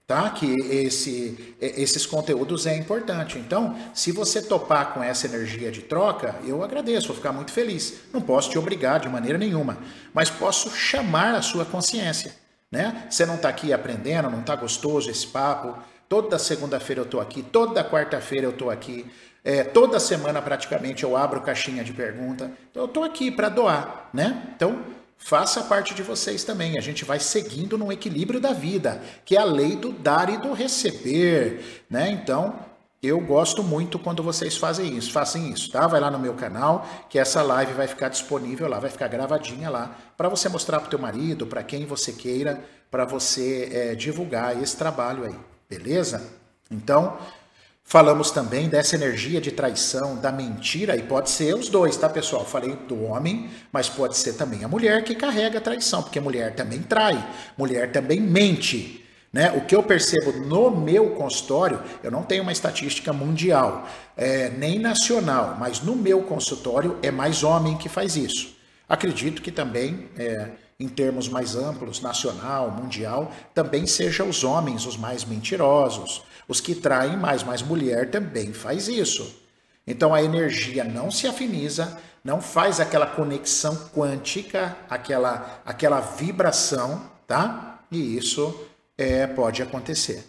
tá? Que esse, esses conteúdos é importante. Então, se você topar com essa energia de troca, eu agradeço, vou ficar muito feliz. Não posso te obrigar de maneira nenhuma, mas posso chamar a sua consciência, né? Você não está aqui aprendendo, não está gostoso esse papo. Toda segunda-feira eu estou aqui, toda quarta-feira eu estou aqui. É, toda semana praticamente eu abro caixinha de pergunta. Então eu estou aqui para doar, né? Então faça parte de vocês também. A gente vai seguindo no equilíbrio da vida, que é a lei do dar e do receber, né? Então, eu gosto muito quando vocês fazem isso, fazem isso, tá? Vai lá no meu canal, que essa live vai ficar disponível lá, vai ficar gravadinha lá, para você mostrar para teu marido, para quem você queira, para você é, divulgar esse trabalho aí, beleza? Então, falamos também dessa energia de traição, da mentira, e pode ser os dois, tá, pessoal? Falei do homem, mas pode ser também a mulher que carrega a traição, porque mulher também trai, mulher também mente. Né? O que eu percebo no meu consultório, eu não tenho uma estatística mundial, é, nem nacional, mas no meu consultório é mais homem que faz isso. Acredito que também, é, em termos mais amplos, nacional, mundial, também sejam os homens os mais mentirosos, os que traem mais, mas mulher também faz isso. Então a energia não se afiniza, não faz aquela conexão quântica, aquela, aquela vibração, tá? E isso é, pode acontecer.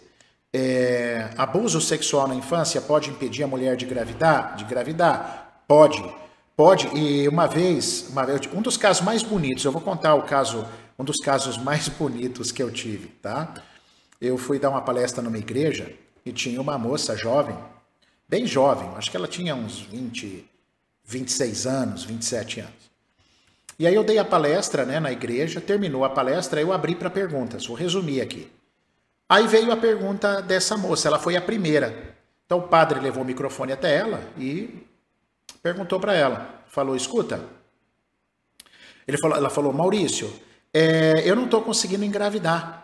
É, abuso sexual na infância pode impedir a mulher de gravidar? De gravidar? Pode. Pode. E uma vez, uma um dos casos mais bonitos, eu vou contar o caso, um dos casos mais bonitos que eu tive, tá? Eu fui dar uma palestra numa igreja e tinha uma moça jovem, bem jovem, acho que ela tinha uns 20, 26 anos, 27 anos. E aí eu dei a palestra né, na igreja, terminou a palestra, eu abri para perguntas, vou resumir aqui. Aí veio a pergunta dessa moça, ela foi a primeira. Então o padre levou o microfone até ela e perguntou para ela, falou: "Escuta". Ele falou, ela falou: "Maurício, é, eu não estou conseguindo engravidar.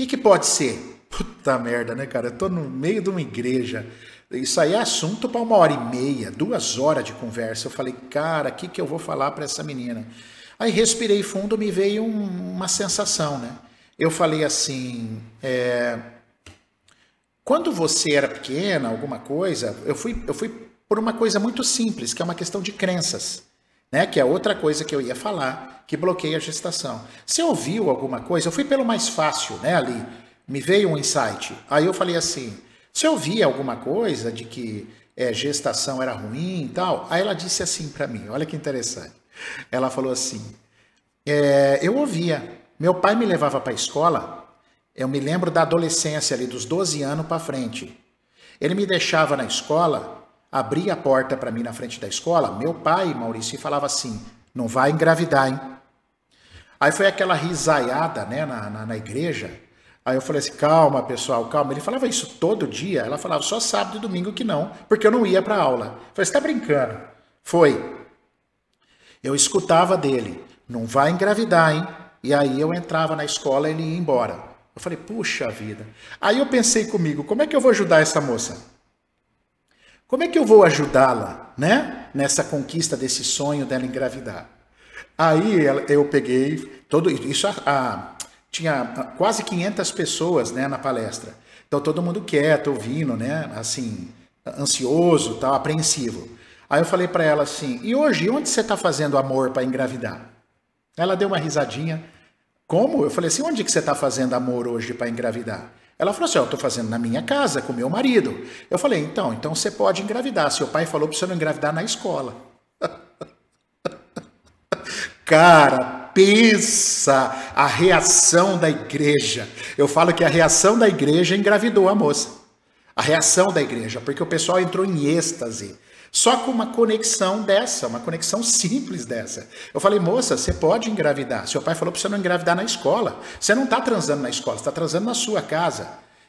Que, que pode ser?" Puta merda, né, cara? Eu tô no meio de uma igreja. Isso aí é assunto para uma hora e meia, duas horas de conversa. Eu falei, cara, o que, que eu vou falar para essa menina? Aí respirei fundo, me veio um, uma sensação, né? eu falei assim: é, quando você era pequena, alguma coisa, eu fui, eu fui por uma coisa muito simples, que é uma questão de crenças, né? Que é outra coisa que eu ia falar, que bloqueia a gestação. Você ouviu alguma coisa? Eu fui pelo mais fácil, né? Ali me veio um insight. Aí eu falei assim: você ouvia alguma coisa de que é, gestação era ruim e tal? Aí ela disse assim para mim: olha que interessante. Ela falou assim: é, eu ouvia, meu pai me levava para a escola, eu me lembro da adolescência ali, dos 12 anos para frente. Ele me deixava na escola, abria a porta para mim na frente da escola. Meu pai, Maurício, falava assim: não vai engravidar, hein? Aí foi aquela risaiada né, na, na, na igreja. Aí eu falei assim: calma, pessoal, calma. Ele falava isso todo dia. Ela falava só sábado e domingo que não, porque eu não ia para aula. Eu falei: você está brincando? Foi. Eu escutava dele: não vai engravidar, hein? E aí eu entrava na escola e ele ia embora. Eu falei, puxa vida. Aí eu pensei comigo, como é que eu vou ajudar essa moça? Como é que eu vou ajudá-la, né? Nessa conquista desse sonho dela engravidar. Aí eu peguei todo isso a, a, tinha quase 500 pessoas, né, na palestra. Então todo mundo quieto, ouvindo, né, assim, ansioso, tal, apreensivo. Aí eu falei para ela assim: "E hoje onde você está fazendo amor para engravidar?" Ela deu uma risadinha. Como? Eu falei assim: onde que você está fazendo amor hoje para engravidar? Ela falou assim: eu estou fazendo na minha casa, com meu marido. Eu falei: então, então você pode engravidar. Seu pai falou para você não engravidar na escola. Cara, pensa a reação da igreja. Eu falo que a reação da igreja engravidou a moça. A reação da igreja, porque o pessoal entrou em êxtase. Só com uma conexão dessa, uma conexão simples dessa. Eu falei, moça, você pode engravidar. Seu pai falou para você não engravidar na escola. Você não está transando na escola, você está transando na sua casa.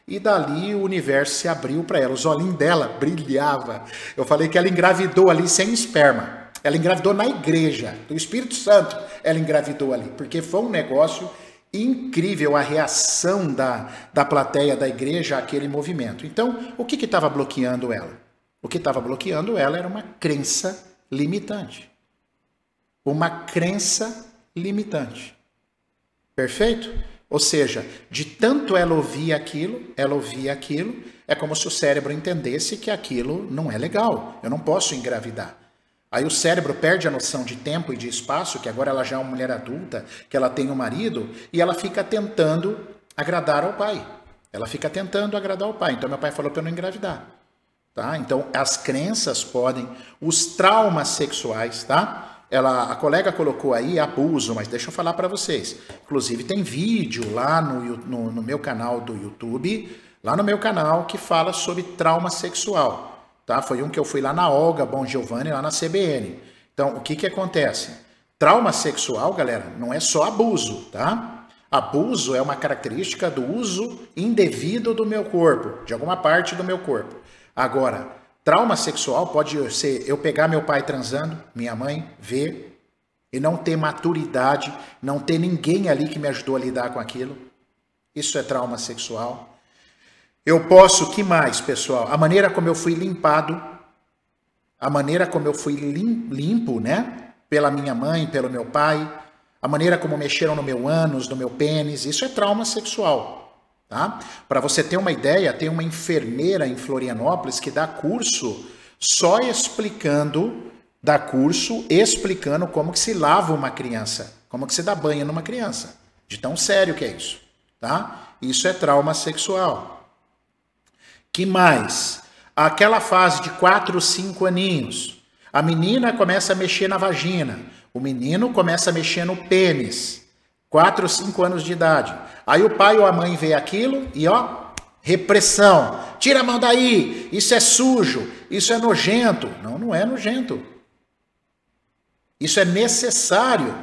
E dali o universo se abriu para ela. Os olhinhos dela brilhava. Eu falei que ela engravidou ali sem esperma. Ela engravidou na igreja, do Espírito Santo. Ela engravidou ali, porque foi um negócio incrível a reação da, da plateia da igreja àquele movimento. Então, o que estava bloqueando ela? O que estava bloqueando ela era uma crença limitante. Uma crença limitante. Perfeito? Ou seja, de tanto ela ouvir aquilo, ela ouvia aquilo, é como se o cérebro entendesse que aquilo não é legal, eu não posso engravidar. Aí o cérebro perde a noção de tempo e de espaço, que agora ela já é uma mulher adulta, que ela tem um marido, e ela fica tentando agradar ao pai. Ela fica tentando agradar ao pai. Então meu pai falou para eu não engravidar. Tá? Então, as crenças podem, os traumas sexuais, tá? Ela, a colega colocou aí abuso, mas deixa eu falar para vocês. Inclusive, tem vídeo lá no, no, no, meu canal do YouTube lá no meu canal que fala sobre trauma sexual, tá? Foi um que eu fui lá na Olga Bom Giovanni, lá na CBN. Então, o que que acontece? Trauma sexual, galera, não é só abuso, tá? Abuso é uma característica do uso indevido do meu corpo, de alguma parte do meu corpo. Agora, trauma sexual pode ser eu pegar meu pai transando, minha mãe ver e não ter maturidade, não ter ninguém ali que me ajudou a lidar com aquilo. Isso é trauma sexual. Eu posso, que mais, pessoal? A maneira como eu fui limpado, a maneira como eu fui limpo, né? Pela minha mãe, pelo meu pai, a maneira como mexeram no meu ânus, no meu pênis, isso é trauma sexual. Tá? Para você ter uma ideia, tem uma enfermeira em Florianópolis que dá curso só explicando, dá curso explicando como que se lava uma criança, como que se dá banho numa criança. De tão sério que é isso. Tá? Isso é trauma sexual. Que mais? Aquela fase de 4, 5 aninhos. A menina começa a mexer na vagina. O menino começa a mexer no pênis, 4 ou 5 anos de idade. Aí o pai ou a mãe vê aquilo e ó, repressão. Tira a mão daí, isso é sujo, isso é nojento. Não, não é nojento. Isso é necessário.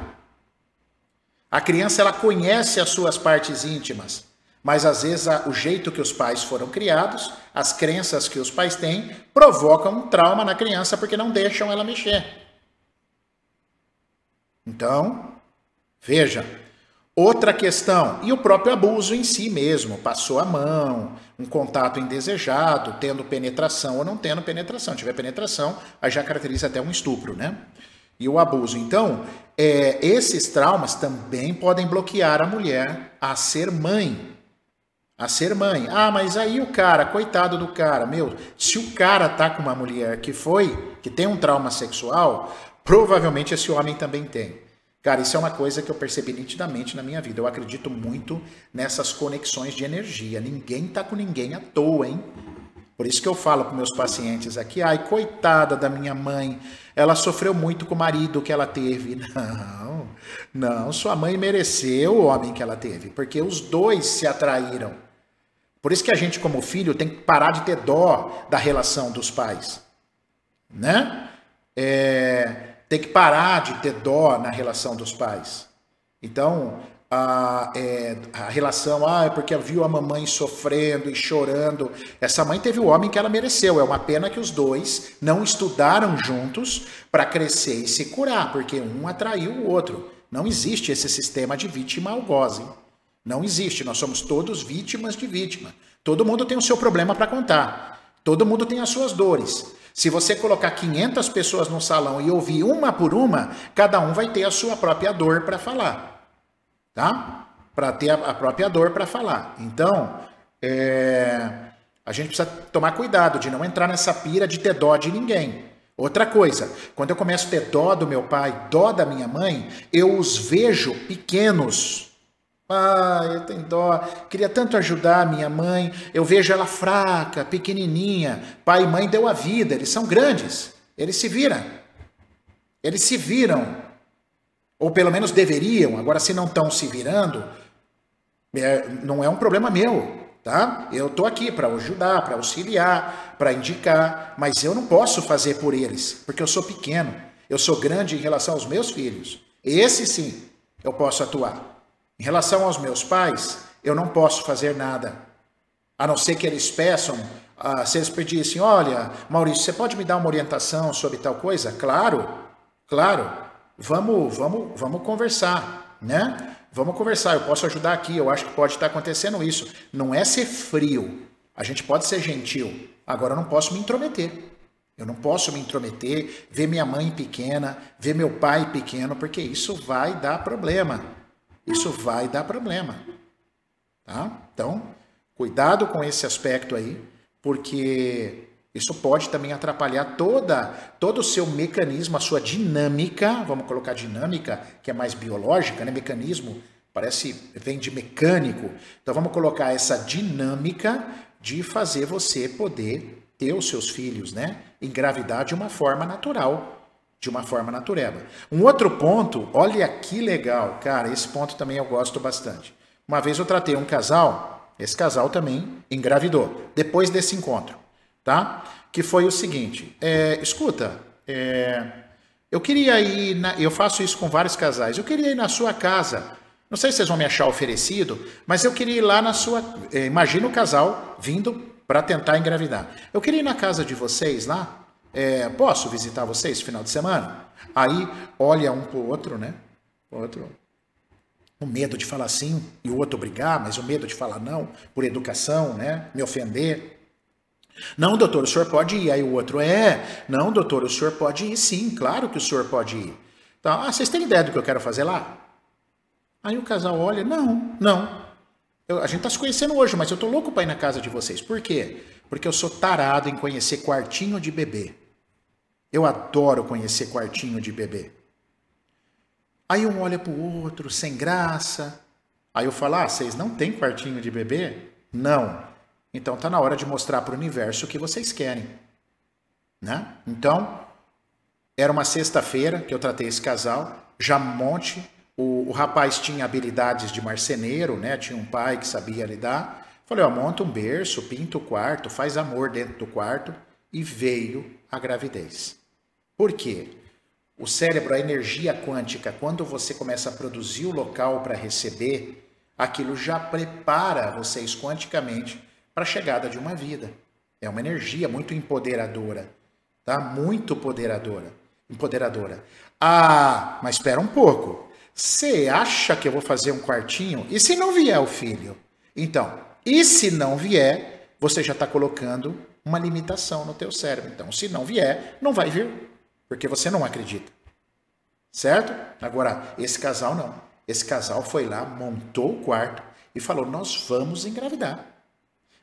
A criança ela conhece as suas partes íntimas, mas às vezes o jeito que os pais foram criados, as crenças que os pais têm, provocam um trauma na criança porque não deixam ela mexer. Então, veja. Outra questão, e o próprio abuso em si mesmo, passou a mão, um contato indesejado, tendo penetração ou não tendo penetração. Se tiver penetração, aí já caracteriza até um estupro, né? E o abuso. Então, é, esses traumas também podem bloquear a mulher a ser mãe. A ser mãe. Ah, mas aí o cara, coitado do cara, meu, se o cara tá com uma mulher que foi, que tem um trauma sexual, Provavelmente esse homem também tem. Cara, isso é uma coisa que eu percebi nitidamente na minha vida. Eu acredito muito nessas conexões de energia. Ninguém tá com ninguém à toa, hein? Por isso que eu falo para meus pacientes aqui, ai, coitada da minha mãe, ela sofreu muito com o marido que ela teve. Não, não, sua mãe mereceu o homem que ela teve, porque os dois se atraíram. Por isso que a gente, como filho, tem que parar de ter dó da relação dos pais. Né? É, tem que parar de ter dó na relação dos pais. Então, a, é, a relação, ah, é porque viu a mamãe sofrendo e chorando. Essa mãe teve o homem que ela mereceu. É uma pena que os dois não estudaram juntos para crescer e se curar, porque um atraiu o outro. Não existe esse sistema de vítima algoze. Não existe. Nós somos todos vítimas de vítima. Todo mundo tem o seu problema para contar. Todo mundo tem as suas dores. Se você colocar 500 pessoas no salão e ouvir uma por uma, cada um vai ter a sua própria dor para falar. Tá? Para ter a própria dor para falar. Então, é, a gente precisa tomar cuidado de não entrar nessa pira de ter dó de ninguém. Outra coisa, quando eu começo a ter dó do meu pai, dó da minha mãe, eu os vejo pequenos ah, eu tenho dó. Queria tanto ajudar minha mãe. Eu vejo ela fraca, pequenininha. Pai e mãe deu a vida. Eles são grandes. Eles se viram. Eles se viram. Ou pelo menos deveriam. Agora, se não estão se virando, é, não é um problema meu. Tá? Eu estou aqui para ajudar, para auxiliar, para indicar. Mas eu não posso fazer por eles, porque eu sou pequeno. Eu sou grande em relação aos meus filhos. Esse sim, eu posso atuar. Em relação aos meus pais, eu não posso fazer nada, a não ser que eles peçam, uh, se eles pedissem, olha, Maurício, você pode me dar uma orientação sobre tal coisa? Claro, claro, vamos, vamos, vamos conversar, né? Vamos conversar, eu posso ajudar aqui, eu acho que pode estar acontecendo isso. Não é ser frio, a gente pode ser gentil, agora eu não posso me intrometer. Eu não posso me intrometer, ver minha mãe pequena, ver meu pai pequeno, porque isso vai dar problema isso vai dar problema. Tá? Então, cuidado com esse aspecto aí, porque isso pode também atrapalhar toda, todo o seu mecanismo, a sua dinâmica, vamos colocar dinâmica, que é mais biológica, né? Mecanismo parece vem de mecânico. Então vamos colocar essa dinâmica de fazer você poder ter os seus filhos, né? Engravidar de uma forma natural, de uma forma natureba. Um outro ponto, olha que legal, cara, esse ponto também eu gosto bastante. Uma vez eu tratei um casal esse casal também engravidou depois desse encontro, tá? Que foi o seguinte: é, escuta, é, eu queria ir, na, eu faço isso com vários casais. Eu queria ir na sua casa. Não sei se vocês vão me achar oferecido, mas eu queria ir lá na sua. É, imagina o casal vindo para tentar engravidar. Eu queria ir na casa de vocês lá. É, posso visitar vocês final de semana? Aí olha um pro outro, né? O outro. O medo de falar sim e o outro brigar, mas o medo de falar não, por educação, né? Me ofender. Não, doutor, o senhor pode ir. Aí o outro, é. Não, doutor, o senhor pode ir sim, claro que o senhor pode ir. Então, ah, vocês têm ideia do que eu quero fazer lá? Aí o casal olha, não, não. Eu, a gente está se conhecendo hoje, mas eu tô louco para ir na casa de vocês. Por quê? Porque eu sou tarado em conhecer quartinho de bebê. Eu adoro conhecer quartinho de bebê. Aí um olha para o outro, sem graça. Aí eu falo, ah, vocês não têm quartinho de bebê? Não. Então tá na hora de mostrar para o universo o que vocês querem. Né? Então, era uma sexta-feira que eu tratei esse casal, já monte. O, o, rapaz tinha habilidades de marceneiro, né? Tinha um pai que sabia lidar. Falei, ó, monta um berço, pinta o quarto, faz amor dentro do quarto. E veio a gravidez. Por quê? O cérebro, a energia quântica, quando você começa a produzir o local para receber, aquilo já prepara vocês quanticamente para a chegada de uma vida. É uma energia muito empoderadora, tá? Muito empoderadora, empoderadora. Ah, mas espera um pouco. Você acha que eu vou fazer um quartinho? E se não vier o filho? Então, e se não vier, você já está colocando uma limitação no teu cérebro. Então, se não vier, não vai vir porque você não acredita. Certo? Agora, esse casal não. Esse casal foi lá, montou o quarto e falou: Nós vamos engravidar.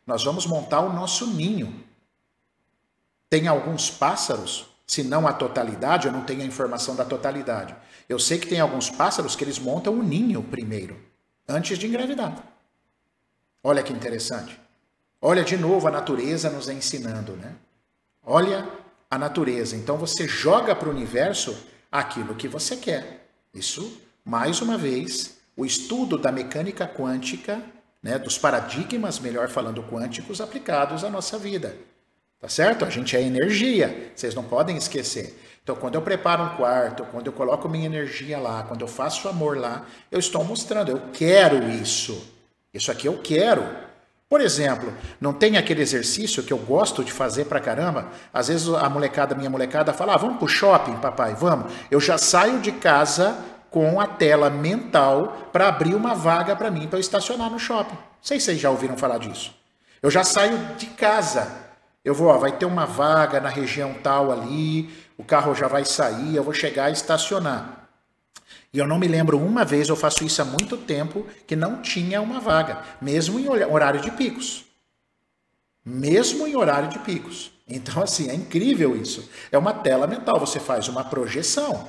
Nós vamos montar o nosso ninho. Tem alguns pássaros, se não a totalidade, eu não tenho a informação da totalidade. Eu sei que tem alguns pássaros que eles montam o ninho primeiro, antes de engravidar. Olha que interessante. Olha de novo a natureza nos ensinando, né? Olha a natureza. Então você joga para o universo aquilo que você quer. Isso, mais uma vez, o estudo da mecânica quântica, né, dos paradigmas, melhor falando, quânticos aplicados à nossa vida. Tá certo? A gente é energia, vocês não podem esquecer. Então, quando eu preparo um quarto, quando eu coloco minha energia lá, quando eu faço amor lá, eu estou mostrando, eu quero isso. Isso aqui eu quero. Por exemplo, não tem aquele exercício que eu gosto de fazer pra caramba? Às vezes a molecada, minha molecada, fala: ah, vamos pro shopping, papai, vamos. Eu já saio de casa com a tela mental para abrir uma vaga para mim para estacionar no shopping. Não sei se vocês já ouviram falar disso. Eu já saio de casa. Eu vou, ó, vai ter uma vaga na região tal ali, o carro já vai sair, eu vou chegar e estacionar. E eu não me lembro uma vez, eu faço isso há muito tempo, que não tinha uma vaga, mesmo em horário de picos. Mesmo em horário de picos. Então, assim, é incrível isso. É uma tela mental, você faz uma projeção.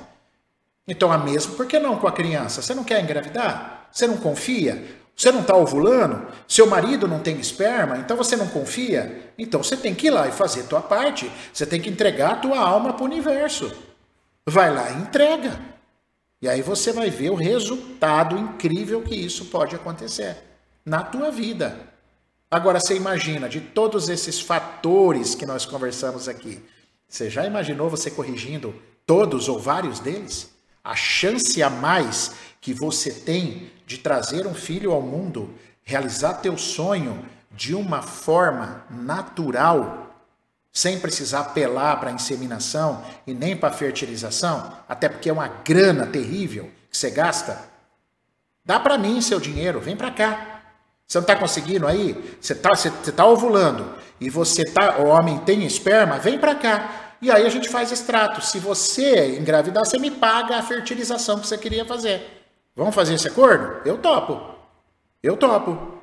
Então, a mesma, por que não com a criança? Você não quer engravidar? Você não confia? Você não está ovulando? Seu marido não tem esperma? Então você não confia? Então você tem que ir lá e fazer a tua parte. Você tem que entregar a tua alma para o universo. Vai lá e entrega. E aí você vai ver o resultado incrível que isso pode acontecer na tua vida. Agora você imagina de todos esses fatores que nós conversamos aqui, você já imaginou você corrigindo todos ou vários deles? A chance a mais que você tem de trazer um filho ao mundo, realizar teu sonho de uma forma natural, sem precisar apelar para inseminação e nem para fertilização, até porque é uma grana terrível que você gasta. Dá para mim seu dinheiro, vem para cá. Você não está conseguindo aí? Você está você, você tá ovulando e você tá, o homem tem esperma, vem para cá. E aí a gente faz extrato. Se você engravidar, você me paga a fertilização que você queria fazer. Vamos fazer esse acordo? Eu topo. Eu topo.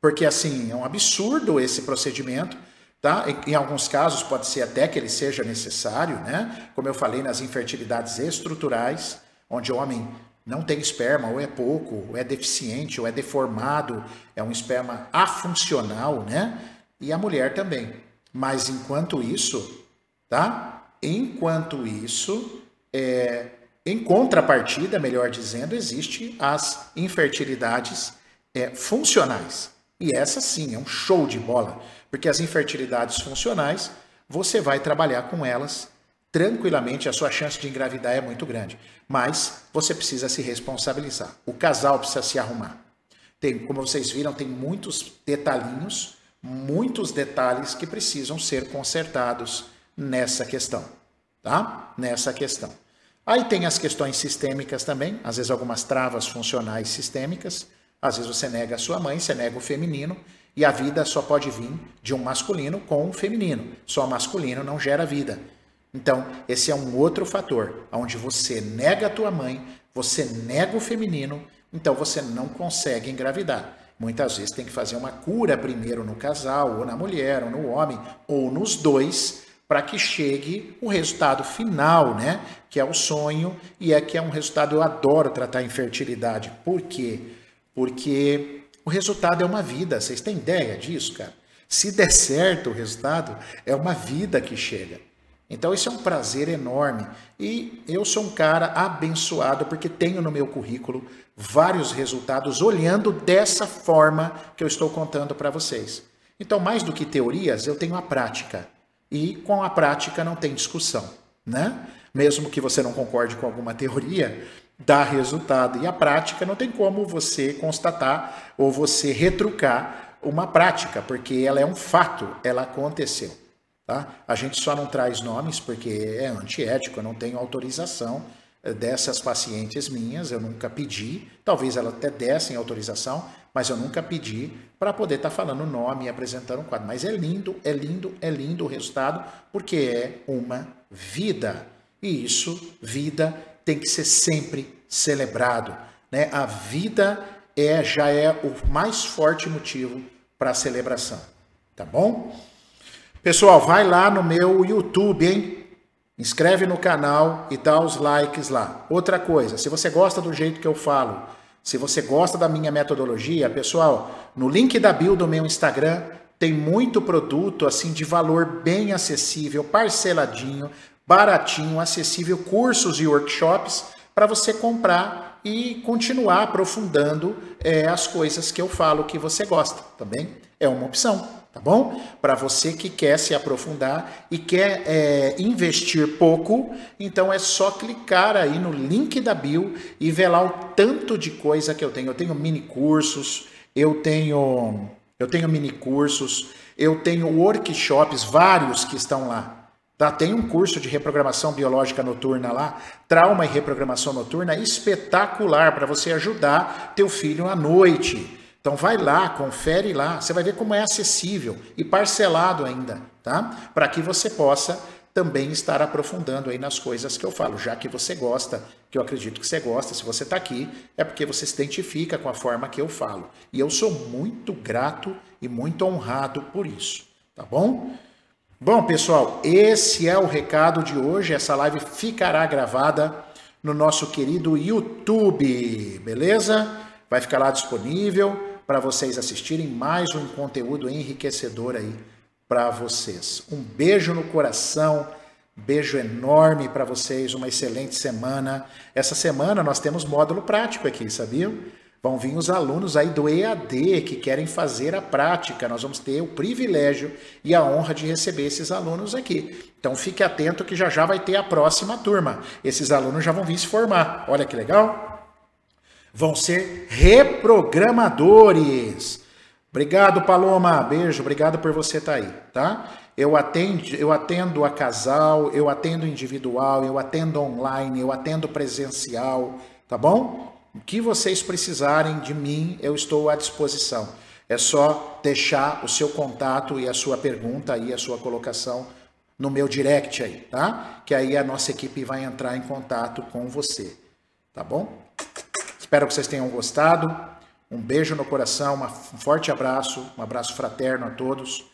Porque assim, é um absurdo esse procedimento Tá? Em, alguns casos pode ser até que ele seja necessário, né? Como eu falei nas infertilidades estruturais, onde o homem não tem esperma, ou é pouco, ou é deficiente, ou é deformado, é um esperma afuncional, né? E a mulher também. Mas enquanto isso, tá? Enquanto isso, é, em contrapartida, melhor dizendo, existe as infertilidades é, funcionais. E essa sim é um show de bola, porque as infertilidades funcionais, você vai trabalhar com elas tranquilamente, a sua chance de engravidar é muito grande. Mas você precisa se responsabilizar. O casal precisa se arrumar. Tem, como vocês viram, tem muitos detalhinhos, muitos detalhes que precisam ser consertados nessa questão, tá? Nessa questão. Aí tem as questões sistêmicas também, às vezes algumas travas funcionais sistêmicas, às vezes você nega a sua mãe, você nega o feminino, e a vida só pode vir de um masculino com um feminino. Só masculino não gera vida. Então, esse é um outro fator, onde você nega a tua mãe, você nega o feminino, então você não consegue engravidar. Muitas vezes tem que fazer uma cura primeiro no casal, ou na mulher, ou no homem, ou nos dois, para que chegue o resultado final, né? Que é o sonho e é que é um resultado. Eu adoro tratar infertilidade. Por quê? Porque o resultado é uma vida. Vocês têm ideia disso, cara? Se der certo o resultado, é uma vida que chega. Então, isso é um prazer enorme. E eu sou um cara abençoado porque tenho no meu currículo vários resultados olhando dessa forma que eu estou contando para vocês. Então, mais do que teorias, eu tenho a prática. E com a prática não tem discussão, né? Mesmo que você não concorde com alguma teoria, dá resultado. E a prática não tem como você constatar ou você retrucar uma prática, porque ela é um fato, ela aconteceu. Tá? A gente só não traz nomes porque é antiético, eu não tenho autorização eh, dessas pacientes minhas, eu nunca pedi, talvez elas até dessem autorização, mas eu nunca pedi para poder estar tá falando o nome e apresentando um quadro. Mas é lindo, é lindo, é lindo o resultado, porque é uma vida. E isso, vida, tem que ser sempre celebrado. Né? A vida é já é o mais forte motivo para a celebração. Tá bom? Pessoal, vai lá no meu YouTube, hein? Inscreve no canal e dá os likes lá. Outra coisa, se você gosta do jeito que eu falo, se você gosta da minha metodologia, pessoal, no link da bio do meu Instagram tem muito produto assim de valor bem acessível, parceladinho, baratinho, acessível, cursos e workshops para você comprar e continuar aprofundando é, as coisas que eu falo que você gosta, também tá é uma opção tá bom? Para você que quer se aprofundar e quer é, investir pouco, então é só clicar aí no link da bio e ver lá o tanto de coisa que eu tenho. Eu tenho mini cursos, eu tenho eu tenho mini cursos, eu tenho workshops vários que estão lá. Tá? Tem um curso de reprogramação biológica noturna lá, trauma e reprogramação noturna espetacular para você ajudar teu filho à noite. Então vai lá, confere lá, você vai ver como é acessível e parcelado ainda, tá? Para que você possa também estar aprofundando aí nas coisas que eu falo, já que você gosta, que eu acredito que você gosta, se você está aqui, é porque você se identifica com a forma que eu falo. E eu sou muito grato e muito honrado por isso, tá bom? Bom, pessoal, esse é o recado de hoje. Essa live ficará gravada no nosso querido YouTube, beleza? Vai ficar lá disponível para vocês assistirem mais um conteúdo enriquecedor aí para vocês. Um beijo no coração, beijo enorme para vocês, uma excelente semana. Essa semana nós temos módulo prático aqui, sabiam? Vão vir os alunos aí do EAD que querem fazer a prática. Nós vamos ter o privilégio e a honra de receber esses alunos aqui. Então fique atento que já já vai ter a próxima turma. Esses alunos já vão vir se formar. Olha que legal vão ser reprogramadores. Obrigado, Paloma. Beijo, obrigado por você estar aí, tá? Eu atendo, eu atendo a casal, eu atendo individual, eu atendo online, eu atendo presencial, tá bom? O que vocês precisarem de mim, eu estou à disposição. É só deixar o seu contato e a sua pergunta e a sua colocação no meu direct aí, tá? Que aí a nossa equipe vai entrar em contato com você, tá bom? Espero que vocês tenham gostado. Um beijo no coração, um forte abraço, um abraço fraterno a todos.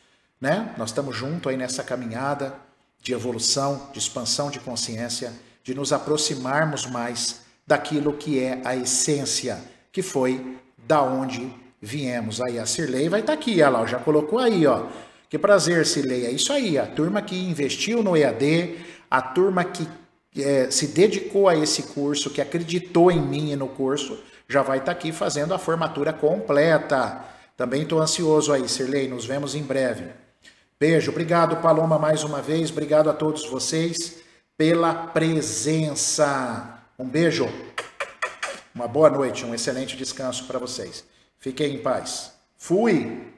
Né? Nós estamos juntos aí nessa caminhada de evolução, de expansão de consciência, de nos aproximarmos mais daquilo que é a essência, que foi da onde viemos. Aí a Cirlei vai estar tá aqui, ela já colocou aí, ó. Que prazer, Cirlei. É isso aí, a turma que investiu no EAD, a turma que é, se dedicou a esse curso, que acreditou em mim e no curso, já vai estar tá aqui fazendo a formatura completa. Também estou ansioso aí, Sirlei. Nos vemos em breve. Beijo. Obrigado, Paloma, mais uma vez. Obrigado a todos vocês pela presença. Um beijo. Uma boa noite, um excelente descanso para vocês. Fiquem em paz. Fui!